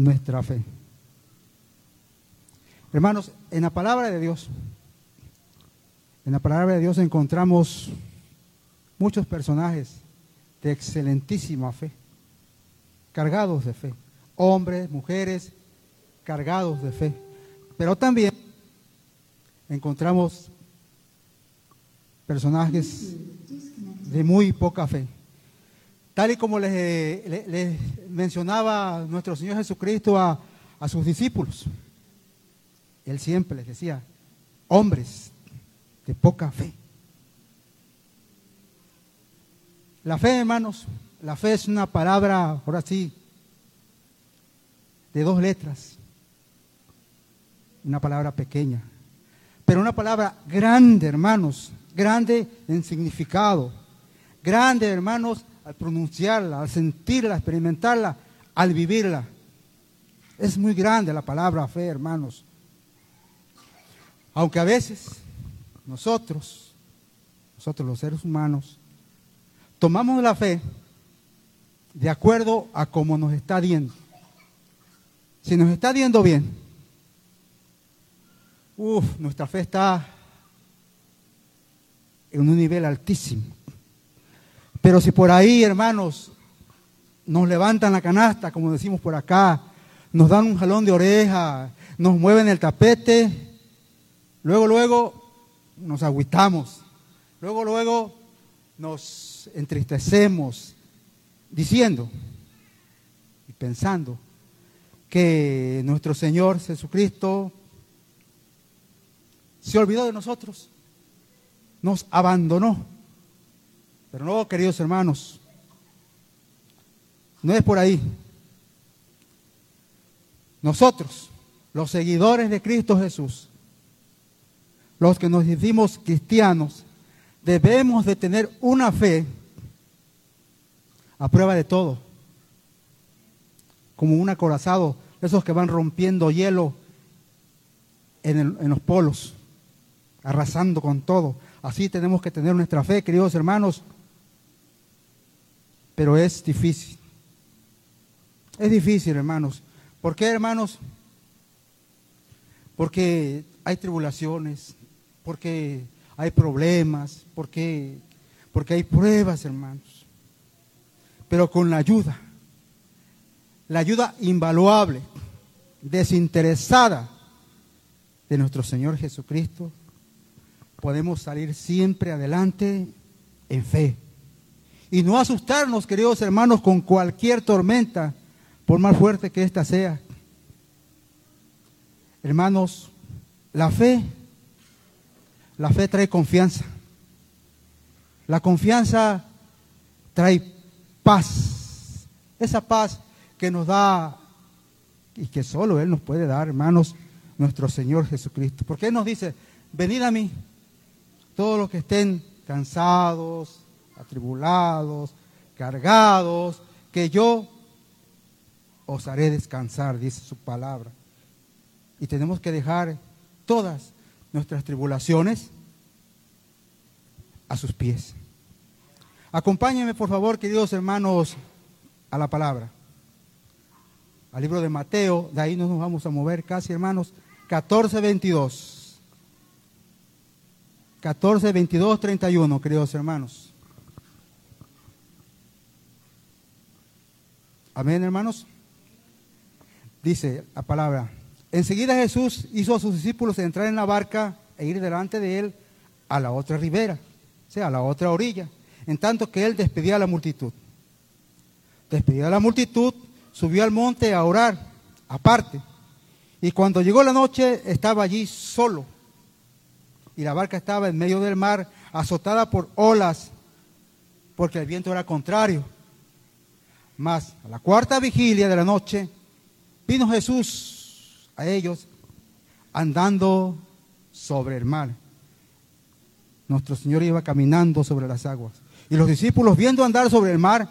nuestra fe. Hermanos, en la palabra de Dios, en la palabra de Dios encontramos muchos personajes de excelentísima fe, cargados de fe, hombres, mujeres, cargados de fe, pero también encontramos personajes de muy poca fe. Tal y como les, mencionaba nuestro Señor Jesucristo a, sus discípulos, Él siempre les decía, hombres de poca fe. La fe, hermanos, la fe es una palabra, ahora sí, de dos letras. Una palabra pequeña, pero una palabra grande, hermanos, grande en significado, grande, hermanos, al pronunciarla, al sentirla, experimentarla, al vivirla. Es muy grande la palabra fe, hermanos. Aunque a veces nosotros, nosotros los seres humanos, tomamos la fe de acuerdo a cómo nos está viendo. Si nos está viendo bien, uff, nuestra fe está en un nivel altísimo. Pero si por ahí, hermanos, nos levantan la canasta, como decimos por acá, nos dan un jalón de oreja, nos mueven el tapete, luego, luego nos agüitamos, luego, luego nos entristecemos, diciendo y pensando que nuestro Señor Jesucristo se olvidó de nosotros, nos abandonó. Pero no, queridos hermanos, no es por ahí. Nosotros, los seguidores de Cristo Jesús, los que nos decimos cristianos, debemos de tener una fe a prueba de todo, como un acorazado, esos que van rompiendo hielo en, en los polos, arrasando con todo. Así tenemos que tener nuestra fe, queridos hermanos, pero es difícil. Es difícil, hermanos. ¿Por qué, hermanos? Porque hay tribulaciones, porque hay problemas, porque, porque hay pruebas, hermanos. Pero con la ayuda, la ayuda invaluable, desinteresada de nuestro Señor Jesucristo, podemos salir siempre adelante en fe y no asustarnos, queridos hermanos, con cualquier tormenta, por más fuerte que ésta sea. Hermanos, la fe, la fe trae confianza. La confianza trae paz. Esa paz que nos da y que solo Él nos puede dar, hermanos, nuestro Señor Jesucristo. Porque Él nos dice, venid a mí, todos los que estén cansados, atribulados, cargados, que yo os haré descansar, dice su palabra. Y tenemos que dejar todas nuestras tribulaciones a sus pies. Acompáñenme, por favor, queridos hermanos, a la palabra. Al libro de Mateo, de ahí nos vamos a mover casi, hermanos, 14, 22. 14, 22, 31, queridos hermanos. Amén, hermanos. Dice la palabra. Enseguida Jesús hizo a sus discípulos entrar en la barca e ir delante de él a la otra ribera, o sea, a la otra orilla, en tanto que él despedía a la multitud. Despedía a la multitud, subió al monte a orar, aparte. Y cuando llegó la noche, estaba allí solo. Y la barca estaba en medio del mar, azotada por olas, porque el viento era contrario. Mas a la cuarta vigilia de la noche vino Jesús a ellos andando sobre el mar. Nuestro Señor iba caminando sobre las aguas. Y los discípulos, viendo andar sobre el mar,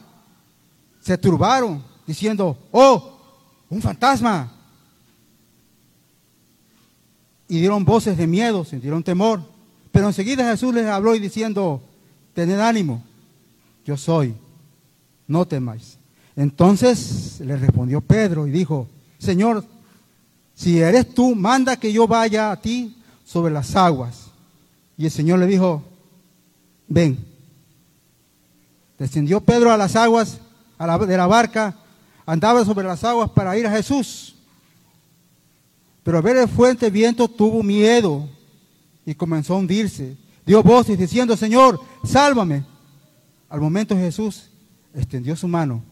se turbaron, diciendo, oh, un fantasma. Y dieron voces de miedo, sintieron temor. Pero enseguida Jesús les habló y diciendo, tened ánimo, yo soy, no temáis. Entonces le respondió Pedro y dijo, Señor, si eres tú, manda que yo vaya a ti sobre las aguas. Y el Señor le dijo, ven. Descendió Pedro a las aguas de la barca, andaba sobre las aguas para ir a Jesús. Pero al ver el fuerte viento tuvo miedo y comenzó a hundirse. Dio voces diciendo, Señor, sálvame. Al momento Jesús extendió su mano,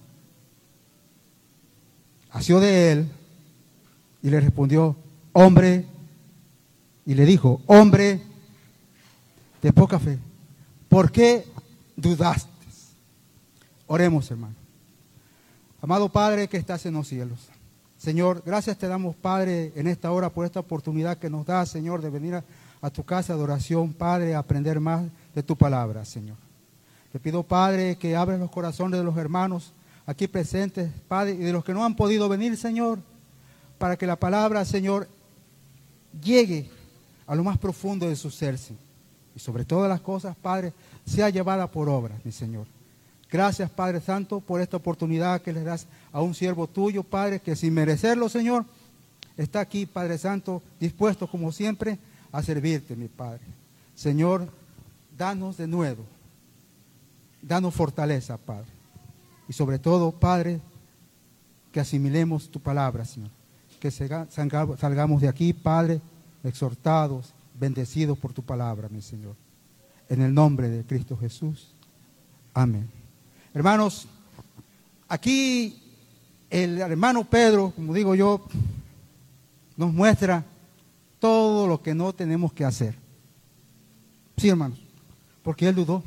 asió de él y le respondió, hombre, y le dijo, hombre de poca fe, ¿por qué dudaste? Oremos, hermano. Amado Padre que estás en los cielos. Señor, gracias te damos, Padre, en esta hora por esta oportunidad que nos da, Señor, de venir a, tu casa de oración, Padre, a aprender más de tu palabra, Señor. Te pido, Padre, que abres los corazones de los hermanos aquí presentes, Padre, y de los que no han podido venir, Señor, para que la palabra, Señor, llegue a lo más profundo de su ser, Y sobre todas las cosas, Padre, sea llevada por obra, mi Señor. Gracias, Padre Santo, por esta oportunidad que le das a un siervo tuyo, Padre, que sin merecerlo, Señor, está aquí, Padre Santo, dispuesto como siempre a servirte, mi Padre. Señor, danos de nuevo, danos fortaleza, Padre. Y sobre todo, Padre, que asimilemos tu palabra, Señor. Que salgamos de aquí, Padre, exhortados, bendecidos por tu palabra, mi Señor. En el nombre de Cristo Jesús. Amén. Hermanos, aquí el hermano Pedro, como digo yo, nos muestra todo lo que no tenemos que hacer. Sí, hermanos, porque él dudó.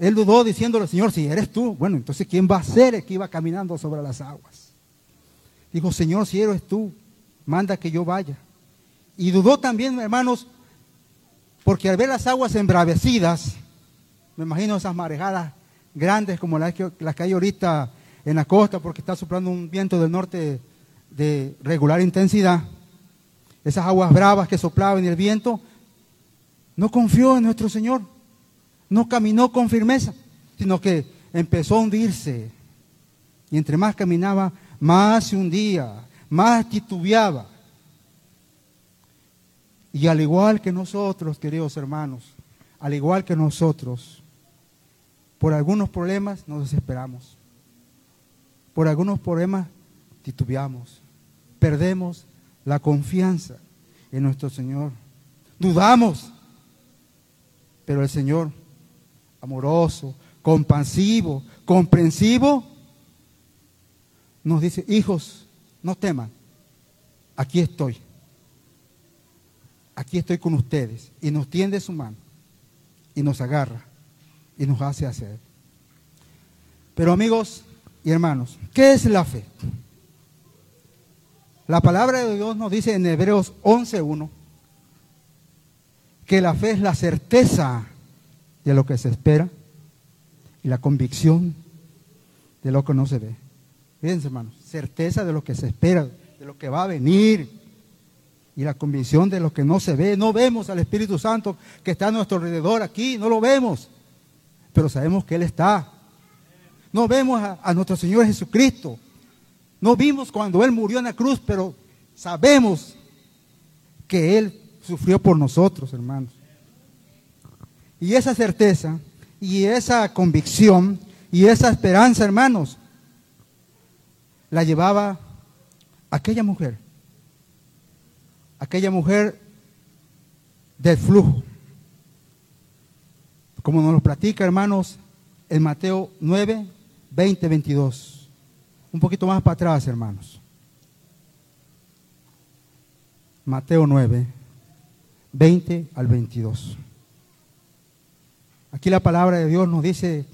Él dudó diciéndole, Señor, si eres tú, bueno, entonces ¿quién va a ser el que iba caminando sobre las aguas? Dijo, Señor, si eres tú, manda que yo vaya. Y dudó también, hermanos, porque al ver las aguas embravecidas, me imagino esas marejadas grandes como las que, las que hay ahorita en la costa porque está soplando un viento del norte de regular intensidad, esas aguas bravas que soplaban el viento, no confió en nuestro Señor, no caminó con firmeza, sino que empezó a hundirse. Y entre más caminaba, más se hundía, más titubeaba. Y al igual que nosotros, queridos hermanos, al igual que nosotros, por algunos problemas nos desesperamos. Por algunos problemas titubeamos. Perdemos la confianza en nuestro Señor. Dudamos. Pero el Señor, amoroso, compasivo, comprensivo, nos dice, hijos, no teman, aquí estoy. Aquí estoy con ustedes. Y nos tiende su mano y nos agarra y nos hace hacer. Pero amigos y hermanos, ¿qué es la fe? La palabra de Dios nos dice en Hebreos 11.1 que la fe es la certeza de lo que se espera y la convicción de lo que no se ve. Fíjense, hermanos, certeza de lo que se espera, de lo que va a venir y la convicción de lo que no se ve. No vemos al Espíritu Santo que está a nuestro alrededor aquí, no lo vemos pero sabemos que Él está. No vemos a, nuestro Señor Jesucristo. No vimos cuando Él murió en la cruz, pero sabemos que Él sufrió por nosotros, hermanos. Y esa certeza y esa convicción y esa esperanza, hermanos, la llevaba aquella mujer. Aquella mujer del flujo. Como nos lo platica, hermanos, en Mateo 9, 20, 22. Un poquito más para atrás, hermanos. Mateo 9, 20 al 22. Aquí la palabra de Dios nos dice,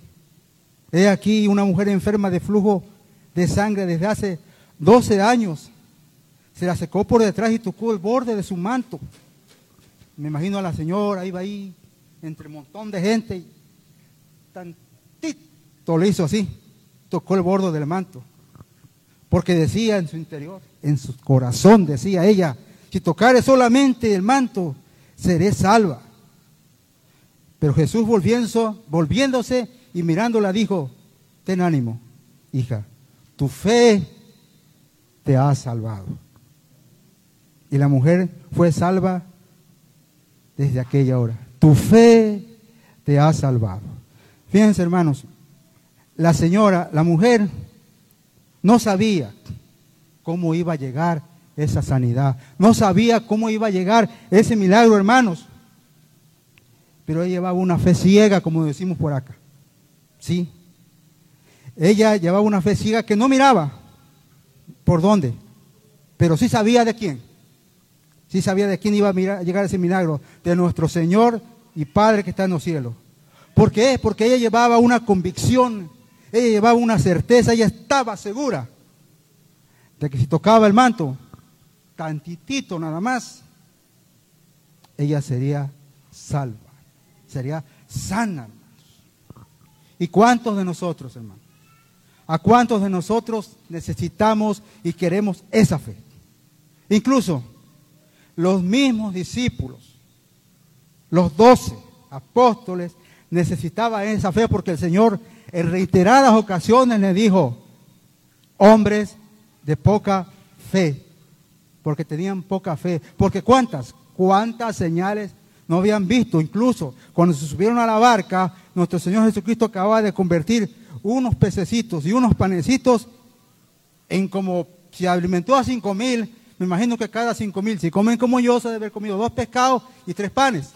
he aquí una mujer enferma de flujo de sangre desde hace 12 años. Se la secó por detrás y tocó el borde de su manto. Me imagino a la señora, iba ahí entre un montón de gente, tantito le hizo así, tocó el borde del manto. Porque decía en su interior, en su corazón, decía ella, si tocare solamente el manto, seré salva. Pero Jesús volviéndose y mirándola dijo, ten ánimo, hija, tu fe te ha salvado. Y la mujer fue salva desde aquella hora. Tu fe te ha salvado. Fíjense, hermanos, la señora, la mujer, no sabía cómo iba a llegar esa sanidad. No sabía cómo iba a llegar ese milagro, hermanos. Pero ella llevaba una fe ciega, como decimos por acá. Sí. Ella llevaba una fe ciega que no miraba por dónde, pero sí sabía de quién. Sí sabía de quién iba a, mirar, llegar ese milagro, de nuestro Señor y Padre que está en los cielos. ¿Por qué? Porque ella llevaba una convicción, ella llevaba una certeza, ella estaba segura de que si tocaba el manto, tantitito nada más, ella sería salva, sería sana. ¿Y cuántos de nosotros, hermanos? ¿A cuántos de nosotros necesitamos y queremos esa fe? Incluso los mismos discípulos, los doce apóstoles, necesitaban esa fe porque el Señor en reiteradas ocasiones le dijo, hombres de poca fe, porque tenían poca fe. Porque cuántas, cuántas señales no habían visto. Incluso cuando se subieron a la barca, nuestro Señor Jesucristo acababa de convertir unos pececitos y unos panecitos en como si alimentó a cinco mil. Me imagino que cada cinco mil, si comen como yo, se debe haber comido dos pescados y tres panes.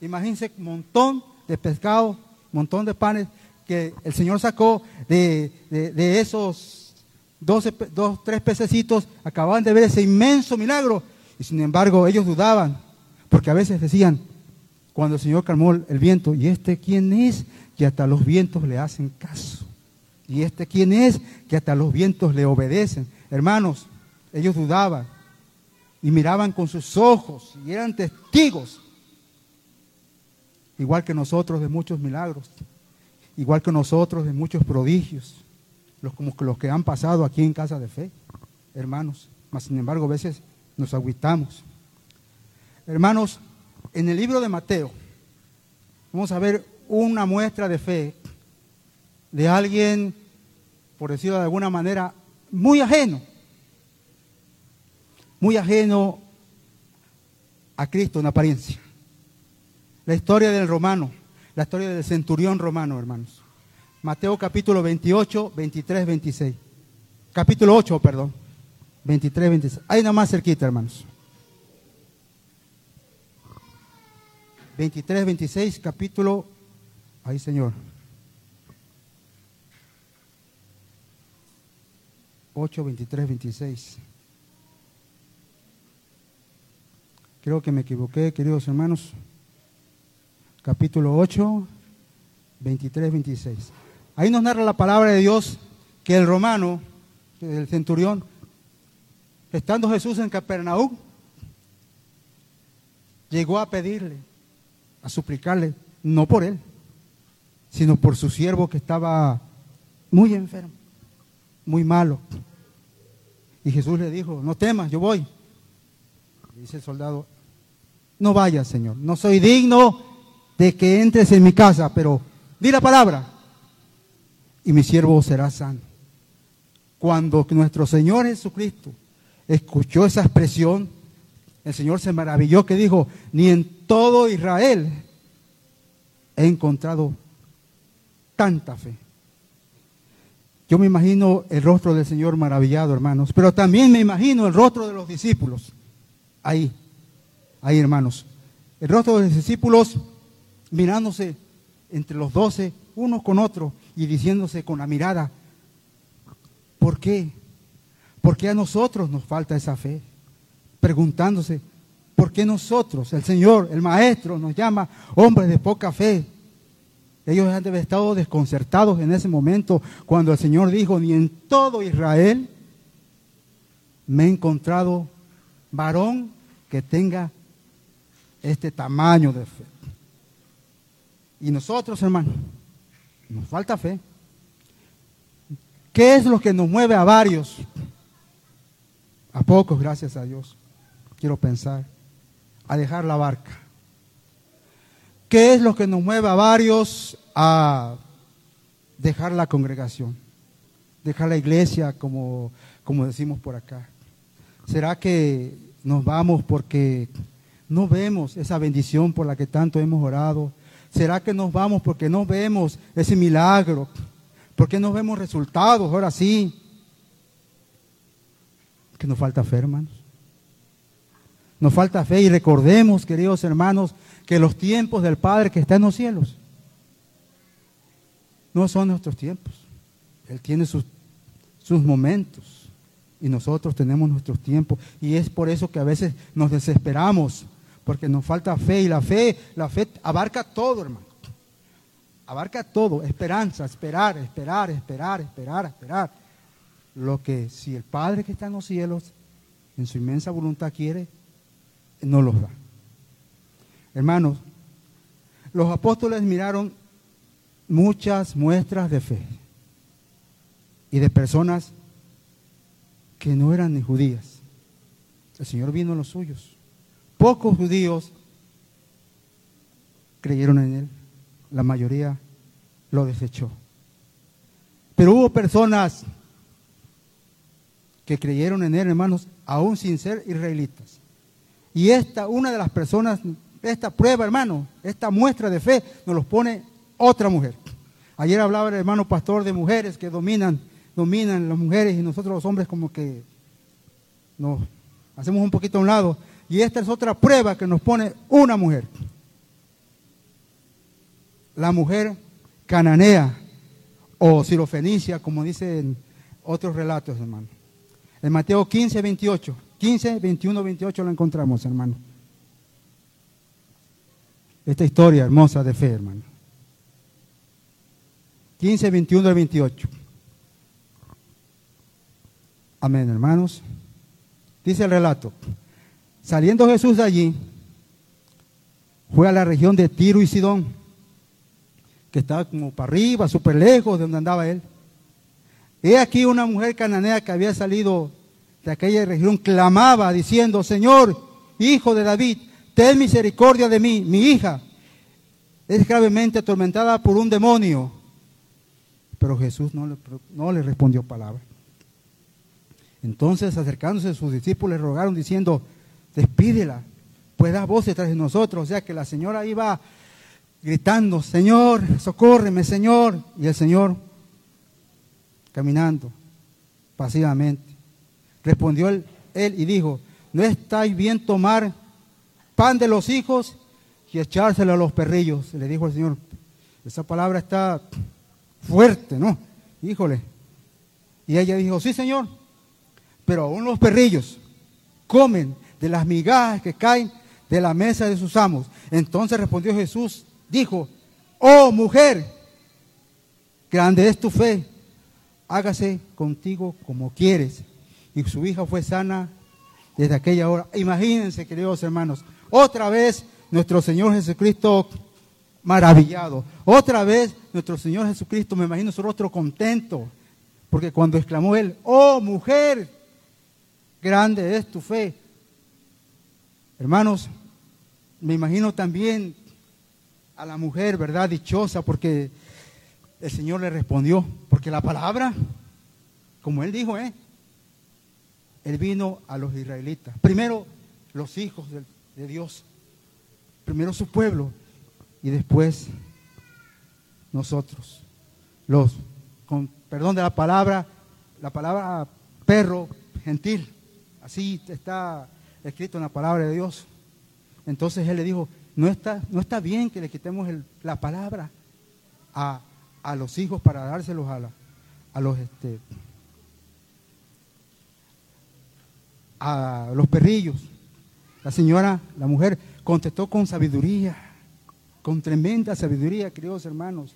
Imagínense un montón de pescados, montón de panes que el Señor sacó de, de esos 12, dos, tres pececitos acababan de ver ese inmenso milagro y sin embargo ellos dudaban, porque a veces decían, cuando el Señor calmó el viento, ¿y este quién es? Que hasta los vientos le hacen caso. ¿Y este quién es? Que hasta los vientos le obedecen. Hermanos, ellos dudaban y miraban con sus ojos y eran testigos, igual que nosotros de muchos milagros, igual que nosotros de muchos prodigios los, como los que han pasado aquí en casa de fe, hermanos. Mas, sin embargo, a veces nos agüitamos. Hermanos, en el libro de Mateo, vamos a ver una muestra de fe de alguien, por decirlo de alguna manera, muy ajeno, muy ajeno a Cristo en apariencia. La historia del romano, la historia del centurión romano, hermanos. Mateo capítulo 28, 23, 26. Capítulo 8, perdón. 23, 26. Ahí más cerquita, hermanos. 23, 26, capítulo. Ahí, Señor. 8, 23, 26. Creo que me equivoqué, queridos hermanos. Capítulo 8, 23, 26. Ahí nos narra la palabra de Dios que el romano, el centurión, estando Jesús en Capernaum, llegó a pedirle, a suplicarle, no por él, sino por su siervo que estaba muy enfermo, muy malo. Y Jesús le dijo, no temas, yo voy. dice el soldado, no vayas, Señor, no soy digno de que entres en mi casa, pero di la palabra y mi siervo será sano. Cuando nuestro Señor Jesucristo escuchó esa expresión, el Señor se maravilló que dijo, ni en todo Israel he encontrado tanta fe. Yo me imagino el rostro del Señor maravillado, hermanos, pero también me imagino el rostro de los discípulos. Ahí, ahí, hermanos. El rostro de los discípulos mirándose entre los doce, unos con otros, y diciéndose con la mirada, ¿por qué? ¿Por qué a nosotros nos falta esa fe? Preguntándose, ¿por qué nosotros, el Señor, el Maestro, nos llama hombres de poca fe? Ellos han estado desconcertados en ese momento cuando el Señor dijo, ni en todo Israel me he encontrado varón que tenga este tamaño de fe. Y nosotros, hermanos, nos falta fe. ¿Qué es lo que nos mueve a varios? A pocos, gracias a Dios. Quiero pensar. A dejar la barca. ¿Qué es lo que nos mueve a varios a dejar la congregación? Dejar la iglesia, como, como decimos por acá. ¿Será que nos vamos porque no vemos esa bendición por la que tanto hemos orado? ¿Será que nos vamos porque no vemos ese milagro? ¿Por no vemos resultados ahora sí? Que nos falta fe, hermanos. Nos falta fe y recordemos, queridos hermanos, que los tiempos del Padre que está en los cielos no son nuestros tiempos. Él tiene sus, sus momentos y nosotros tenemos nuestros tiempos. Y es por eso que a veces nos desesperamos, porque nos falta fe y la fe, la fe abarca todo, hermano. Abarca todo, esperanza, esperar, esperar, esperar, esperar, esperar. Lo que si el Padre que está en los cielos, en su inmensa voluntad quiere, no los da. Hermanos, los apóstoles miraron muchas muestras de fe y de personas que no eran ni judías. El Señor vino a los suyos. Pocos judíos creyeron en Él, la mayoría lo desechó. Pero hubo personas que creyeron en Él, hermanos, aún sin ser israelitas. Y esta, una de las personas, esta prueba, hermano, esta muestra de fe, nos los pone otra mujer. Ayer hablaba el hermano pastor de mujeres que dominan, dominan las mujeres y nosotros los hombres como que nos hacemos un poquito a un lado. Y esta es otra prueba que nos pone una mujer. La mujer cananea o sirofenicia, como dicen otros relatos, hermano. En Mateo 15, 28. 15, 21, 28 lo encontramos, hermano. Esta historia hermosa de fe, hermano. 15, 21 al 28. Amén, hermanos. Dice el relato. Saliendo Jesús de allí, fue a la región de Tiro y Sidón, que estaba como para arriba, súper lejos de donde andaba él. He aquí una mujer cananea que había salido de aquella región clamaba diciendo, Señor, hijo de David, ten misericordia de mí, mi hija es gravemente atormentada por un demonio. Pero Jesús no le, respondió palabra. Entonces acercándose sus discípulos le rogaron diciendo, despídela, pues da voz detrás de nosotros. O sea que la señora iba gritando, Señor, socórreme, Señor. Y el Señor caminando pasivamente. Respondió él, y dijo, ¿no estáis bien tomar pan de los hijos y echárselo a los perrillos? Le dijo el Señor, esa palabra está fuerte, ¿no? Híjole. Y ella dijo, sí, Señor, pero aún los perrillos comen de las migajas que caen de la mesa de sus amos. Entonces respondió Jesús, dijo, oh mujer, grande es tu fe, hágase contigo como quieres y su hija fue sana desde aquella hora. Imagínense, queridos hermanos, otra vez nuestro Señor Jesucristo maravillado. Otra vez nuestro Señor Jesucristo, me imagino su rostro contento, porque cuando exclamó él, oh mujer, grande es tu fe. Hermanos, me imagino también a la mujer, ¿verdad? Dichosa, porque el Señor le respondió, porque la palabra, como él dijo, ¿eh? Él vino a los israelitas. Primero los hijos de, Dios. Primero su pueblo y después nosotros. Los, con perdón de la palabra, la palabra perro gentil. Así está escrito en la palabra de Dios. Entonces él le dijo, no está, no está bien que le quitemos la palabra a, los hijos para dárselos a, a los este, a los perrillos. La señora, la mujer, contestó con sabiduría, con tremenda sabiduría, queridos hermanos.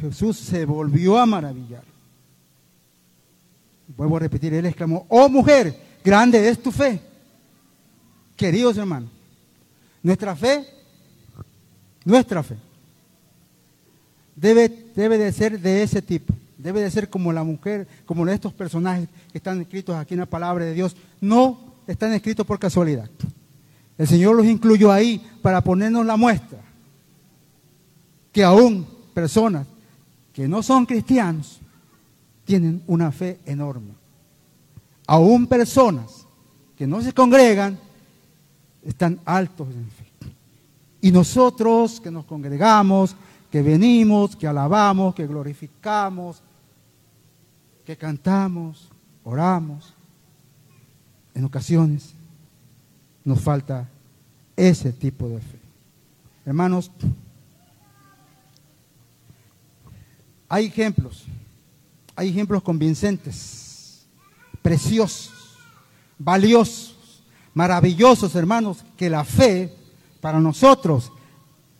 Jesús se volvió a maravillar. Vuelvo a repetir, él exclamó, oh mujer, grande es tu fe. Queridos hermanos, nuestra fe, nuestra fe, debe, debe de ser de ese tipo. Debe de ser como la mujer, como estos personajes que están escritos aquí en la palabra de Dios. No están escritos por casualidad. El Señor los incluyó ahí para ponernos la muestra que aún personas que no son cristianos tienen una fe enorme. aún personas que no se congregan, están altos en fe. Y nosotros que nos congregamos, que venimos, que alabamos, que glorificamos, que cantamos, oramos, en ocasiones nos falta ese tipo de fe. Hermanos, hay ejemplos, hay ejemplos convincentes, preciosos, valiosos, maravillosos, hermanos, que la fe para nosotros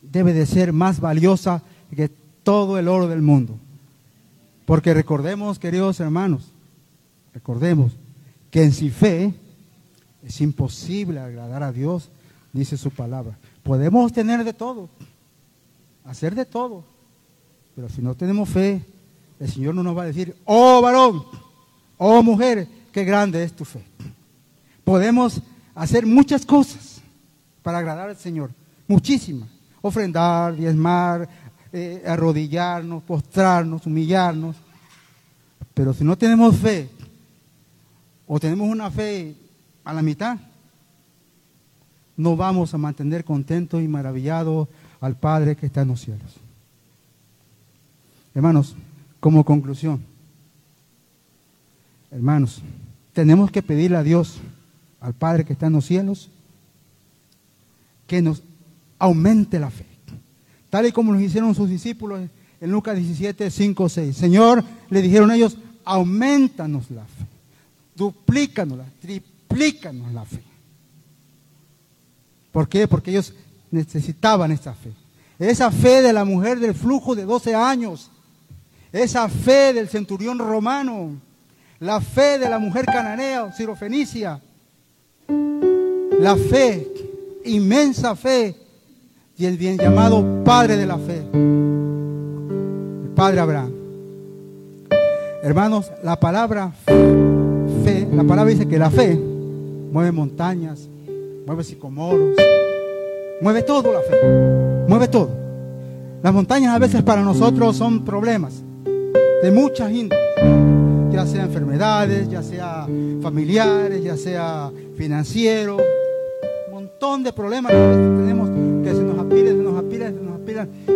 debe de ser más valiosa que todo el oro del mundo. Porque recordemos, queridos hermanos, recordemos que en sin fe es imposible agradar a Dios, dice su palabra. Podemos tener de todo, hacer de todo, pero si no tenemos fe, el Señor no nos va a decir, oh varón, oh mujer, qué grande es tu fe. Podemos hacer muchas cosas para agradar al Señor, muchísimas. Ofrendar, diezmar, eh, arrodillarnos, postrarnos, humillarnos. Pero si no tenemos fe, o tenemos una fe a la mitad, no vamos a mantener contento y maravillado al Padre que está en los cielos. Hermanos, como conclusión, hermanos, tenemos que pedirle a Dios, al Padre que está en los cielos, que nos aumente la fe. Tal y como lo hicieron sus discípulos en Lucas 17, 5, 6. Señor, le dijeron ellos, aumentanos la fe, duplícanos, triplícanos la fe. ¿Por qué? Porque ellos necesitaban esa fe. Esa fe de la mujer del flujo de 12 años, esa fe del centurión romano, la fe de la mujer cananea, sirofenicia, la fe, inmensa fe, y el bien llamado Padre de la fe, el Padre Abraham. Hermanos, la palabra fe, la palabra dice que la fe mueve montañas, mueve sicomoros, mueve todo la fe, mueve todo. Las montañas a veces para nosotros son problemas de muchas índoles, ya sea enfermedades, ya sea familiares, ya sea financieros, un montón de problemas que tenemos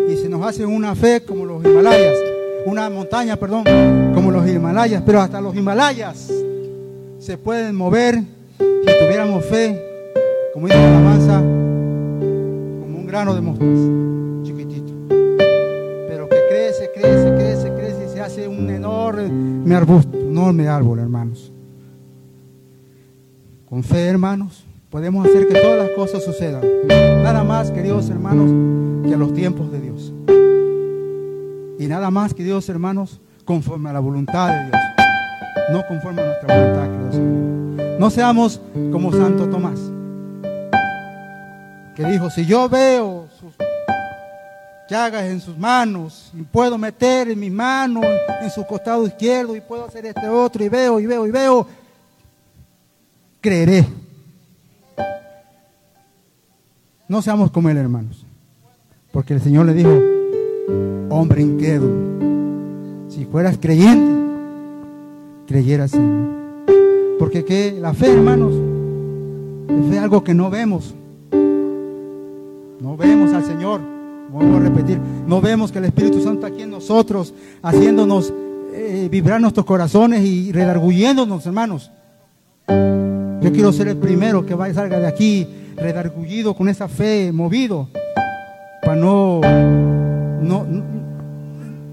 y se nos hace una fe como los Himalayas, una montaña, perdón, como los Himalayas, pero hasta los Himalayas se pueden mover si tuviéramos fe, como dice la alabanza, como un grano de mostaza, chiquitito, pero que crece, crece, crece, crece y se hace un enorme arbusto, enorme árbol, hermanos. Con fe, hermanos, podemos hacer que todas las cosas sucedan. Nada más, queridos hermanos, que a los tiempos de Dios. Y nada más, queridos hermanos, conforme a la voluntad de Dios. No conforme a nuestra voluntad, queridos hermanos. No seamos como Santo Tomás, que dijo, si yo veo sus llagas en sus manos y puedo meter en mis manos en su costado izquierdo y puedo hacer este otro y veo y veo y veo, creeré. No seamos como él, hermanos. Porque el Señor le dijo, hombre incrédulo, si fueras creyente, creyeras en mí. Porque que la fe, hermanos, es algo que no vemos. No vemos al Señor. Vuelvo a repetir, no vemos que el Espíritu Santo aquí en nosotros, haciéndonos eh, vibrar nuestros corazones y redarguyéndonos, hermanos. Yo quiero ser el primero que vaya salga de aquí redargullido con esa fe, movido, para no, no,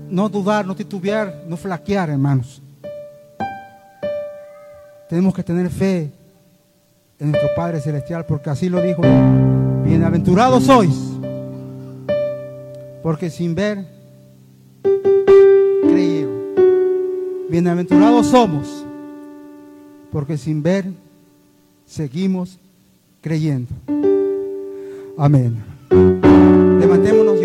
no dudar, no titubear, no flaquear, hermanos. Tenemos que tener fe en nuestro Padre Celestial, porque así lo dijo. Bienaventurados sois, porque sin ver creyeron. Bienaventurados somos, porque sin ver seguimos creyendo. Amén. Levantémonos